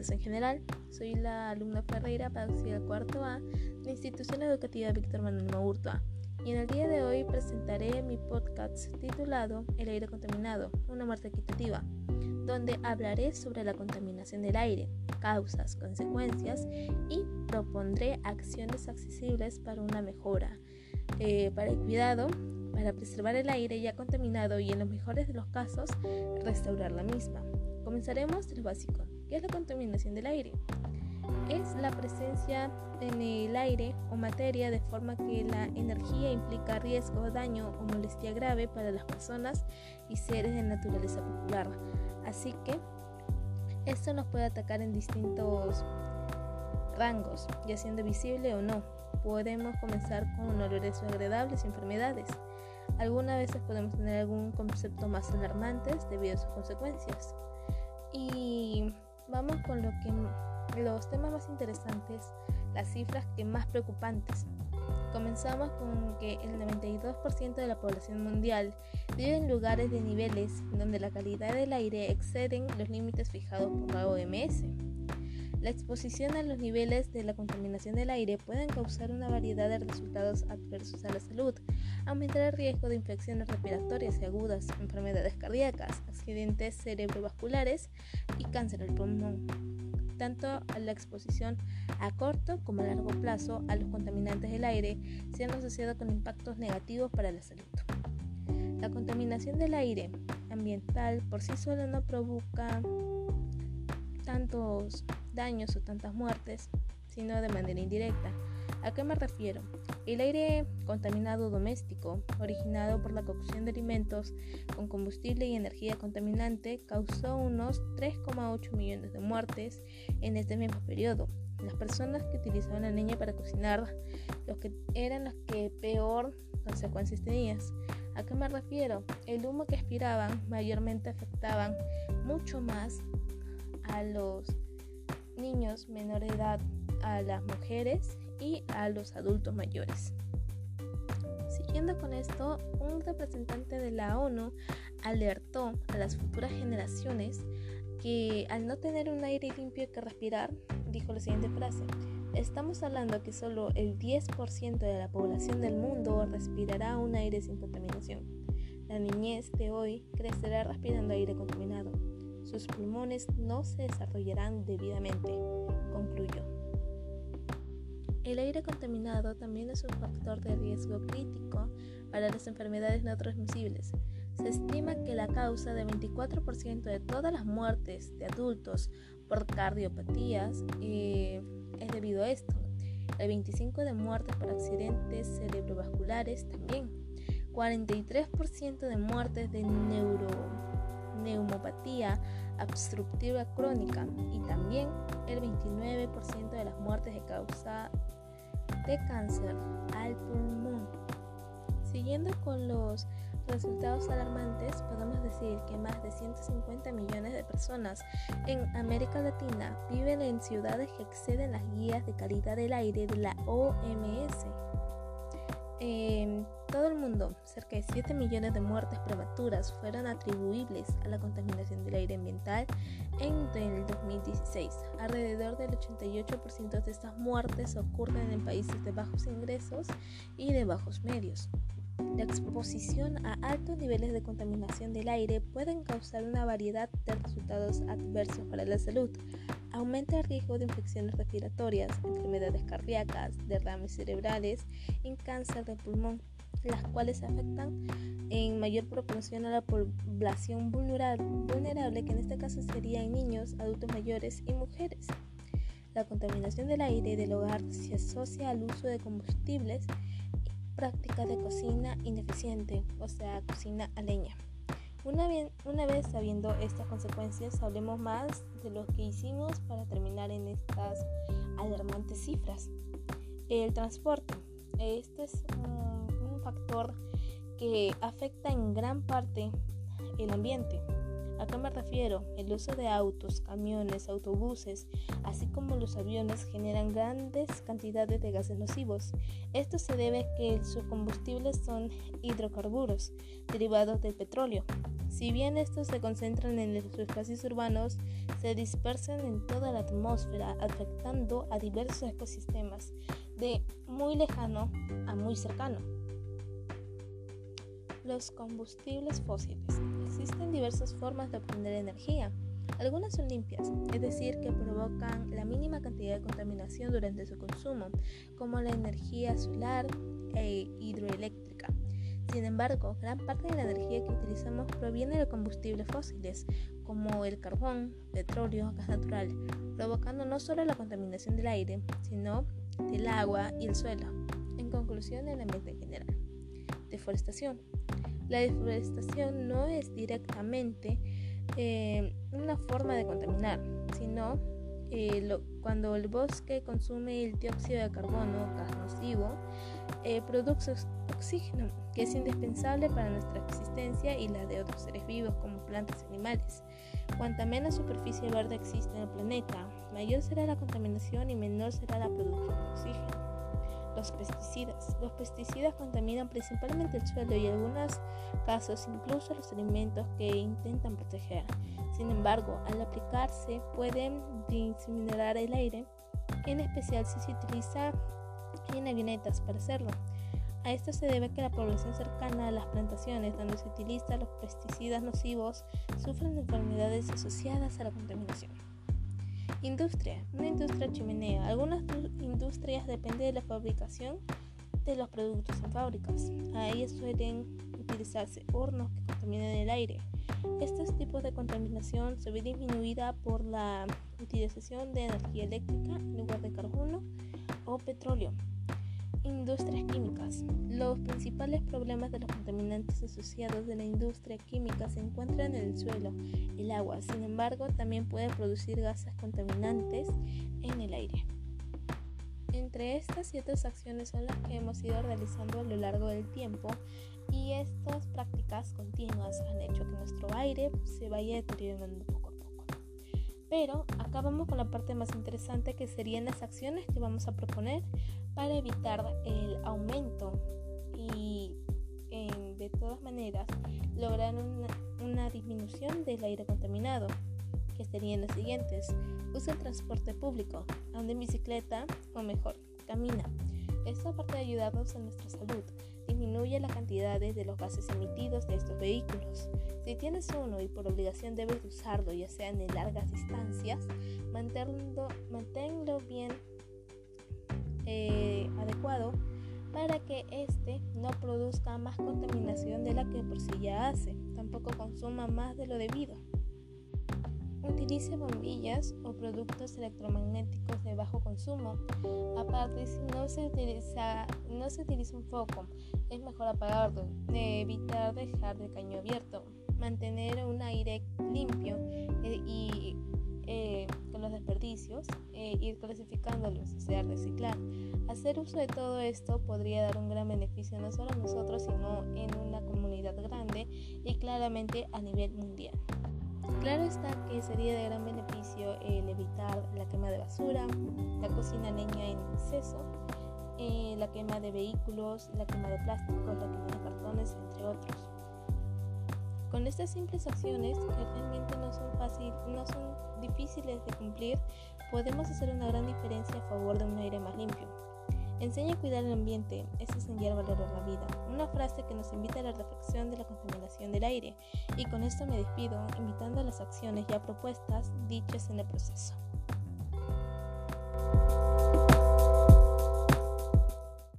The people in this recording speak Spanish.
compañeros en general. Soy la alumna Ferreira para el cuarto A de la Institución Educativa Víctor Manuel Maurtua y en el día de hoy presentaré mi podcast titulado El aire contaminado, una muerte equitativa, donde hablaré sobre la contaminación del aire, causas, consecuencias y propondré acciones accesibles para una mejora, eh, para el cuidado, para preservar el aire ya contaminado y en los mejores de los casos restaurar la misma. Comenzaremos del básico. ¿Qué es la contaminación del aire? Es la presencia en el aire o materia de forma que la energía implica riesgo, daño o molestia grave para las personas y seres de naturaleza popular. Así que esto nos puede atacar en distintos rangos, ya siendo visible o no. Podemos comenzar con olores agradables y enfermedades. Algunas veces podemos tener algún concepto más alarmantes debido a sus consecuencias. Y vamos con los temas más interesantes, las cifras que más preocupantes. Comenzamos con que el 92% de la población mundial vive en lugares de niveles donde la calidad del aire exceden los límites fijados por la OMS. La exposición a los niveles de la contaminación del aire pueden causar una variedad de resultados adversos a la salud, aumentar el riesgo de infecciones respiratorias y agudas, enfermedades cardíacas, accidentes cerebrovasculares y cáncer al pulmón. Tanto a la exposición a corto como a largo plazo a los contaminantes del aire se han asociado con impactos negativos para la salud. La contaminación del aire ambiental por sí sola no provoca tantos daños o tantas muertes, sino de manera indirecta. ¿A qué me refiero? El aire contaminado doméstico, originado por la cocción de alimentos con combustible y energía contaminante, causó unos 3,8 millones de muertes en este mismo periodo. Las personas que utilizaban la leña para cocinar los que eran los que peor consecuencias tenían. ¿A qué me refiero? El humo que aspiraban mayormente afectaban mucho más a los niños menor de edad, a las mujeres y a los adultos mayores. Siguiendo con esto, un representante de la ONU alertó a las futuras generaciones que al no tener un aire limpio que respirar, dijo la siguiente frase, estamos hablando que solo el 10% de la población del mundo respirará un aire sin contaminación. La niñez de hoy crecerá respirando aire contaminado sus pulmones no se desarrollarán debidamente, concluyó. El aire contaminado también es un factor de riesgo crítico para las enfermedades no transmisibles. Se estima que la causa de 24% de todas las muertes de adultos por cardiopatías eh, es debido a esto. El 25% de muertes por accidentes cerebrovasculares también. 43% de muertes de neuro neumopatía obstructiva crónica y también el 29% de las muertes de causa de cáncer al pulmón. Siguiendo con los resultados alarmantes, podemos decir que más de 150 millones de personas en América Latina viven en ciudades que exceden las guías de calidad del aire de la OMS. En todo el mundo, cerca de 7 millones de muertes prematuras fueron atribuibles a la contaminación del aire ambiental en el 2016. Alrededor del 88% de estas muertes ocurren en países de bajos ingresos y de bajos medios. La exposición a altos niveles de contaminación del aire pueden causar una variedad de resultados adversos para la salud. Aumenta el riesgo de infecciones respiratorias, enfermedades cardíacas, derrames cerebrales y cáncer de pulmón, las cuales afectan en mayor proporción a la población vulnerable, que en este caso serían niños, adultos mayores y mujeres. La contaminación del aire del hogar se asocia al uso de combustibles práctica de cocina ineficiente, o sea, cocina a leña. Una, vez sabiendo estas consecuencias, hablemos más de lo que hicimos para terminar en estas alarmantes cifras. El transporte. Este es un factor que afecta en gran parte el ambiente. ¿A qué me refiero? El uso de autos, camiones, autobuses, así como los aviones generan grandes cantidades de gases nocivos. Esto se debe a que sus combustibles son hidrocarburos derivados del petróleo. Si bien estos se concentran en los espacios urbanos, se dispersan en toda la atmósfera, afectando a diversos ecosistemas, de muy lejano a muy cercano. Los combustibles fósiles. Existen diversas formas de obtener energía. Algunas son limpias, es decir, que provocan la mínima cantidad de contaminación durante su consumo, como la energía solar e hidroeléctrica. Sin embargo, gran parte de la energía que utilizamos proviene de combustibles fósiles, como el carbón, petróleo, gas natural, provocando no solo la contaminación del aire, sino del agua y el suelo. En conclusión, el ambiente en general. Deforestación. La deforestación no es directamente eh, una forma de contaminar, sino eh, cuando el bosque consume el dióxido de carbono, gas nocivo, eh, produce oxígeno, que es indispensable para nuestra existencia y la de otros seres vivos como plantas y animales. Cuanta menos superficie verde existe en el planeta, mayor será la contaminación y menor será la producción de oxígeno. Los pesticidas. Los pesticidas contaminan principalmente el suelo y en algunos casos incluso los alimentos que intentan proteger. Sin embargo, al aplicarse pueden incinerar el aire, en especial si se utiliza en avionetas para hacerlo. A esto se debe que la población cercana a las plantaciones donde se utilizan los pesticidas nocivos sufren enfermedades asociadas a la contaminación. Industria. Una industria chimenea. Algunas industrias dependen de la fabricación de los productos en fábricas. Ahí suelen utilizarse hornos que contaminan el aire. Estos tipos de contaminación se ve disminuida por la utilización de energía eléctrica en lugar de carbono o petróleo. Industrias químicas. Los principales problemas de los contaminantes asociados de la industria química se encuentran en el suelo, el agua. Sin embargo, también puede producir gases contaminantes en el aire. Entre estas y otras acciones son las que hemos ido realizando a lo largo del tiempo y estas prácticas continuas han hecho que nuestro aire se vaya deteriorando poco a poco. Pero acá vamos con la parte más interesante que serían las acciones que vamos a proponer para evitar el aumento y de todas maneras lograr una, disminución del aire contaminado, que serían las siguientes. Usa el transporte público, anda en bicicleta o mejor, camina. Esto aparte de ayudarnos a nuestra salud, disminuye la cantidad de los gases emitidos de estos vehículos. Si tienes uno y por obligación debes usarlo, ya sea en largas distancias, manténlo bien eh, adecuado para que éste no produzca más contaminación de la que por sí ya hace, tampoco consuma más de lo debido. Utilice bombillas o productos electromagnéticos de bajo consumo. Aparte, si no se utiliza, no se utiliza un foco, es mejor apagarlo, evitar dejar el caño abierto, mantener un aire limpio eh, y desperdicios, eh, ir clasificándolos, o sea, reciclar. Hacer uso de todo esto podría dar un gran beneficio no solo a nosotros, sino en una comunidad grande y claramente a nivel mundial. Claro está que sería de gran beneficio el evitar la quema de basura, la cocina leña en exceso, eh, la quema de vehículos, la quema de plásticos, la quema de cartones, entre otros. Con estas simples acciones, que realmente no son, fácil, no son difíciles de cumplir, podemos hacer una gran diferencia a favor de un aire más limpio. Enseña a cuidar el ambiente, es enseñar a valorar la vida. Una frase que nos invita a la reflexión de la contaminación del aire. Y con esto me despido, invitando a las acciones ya propuestas dichas en el proceso.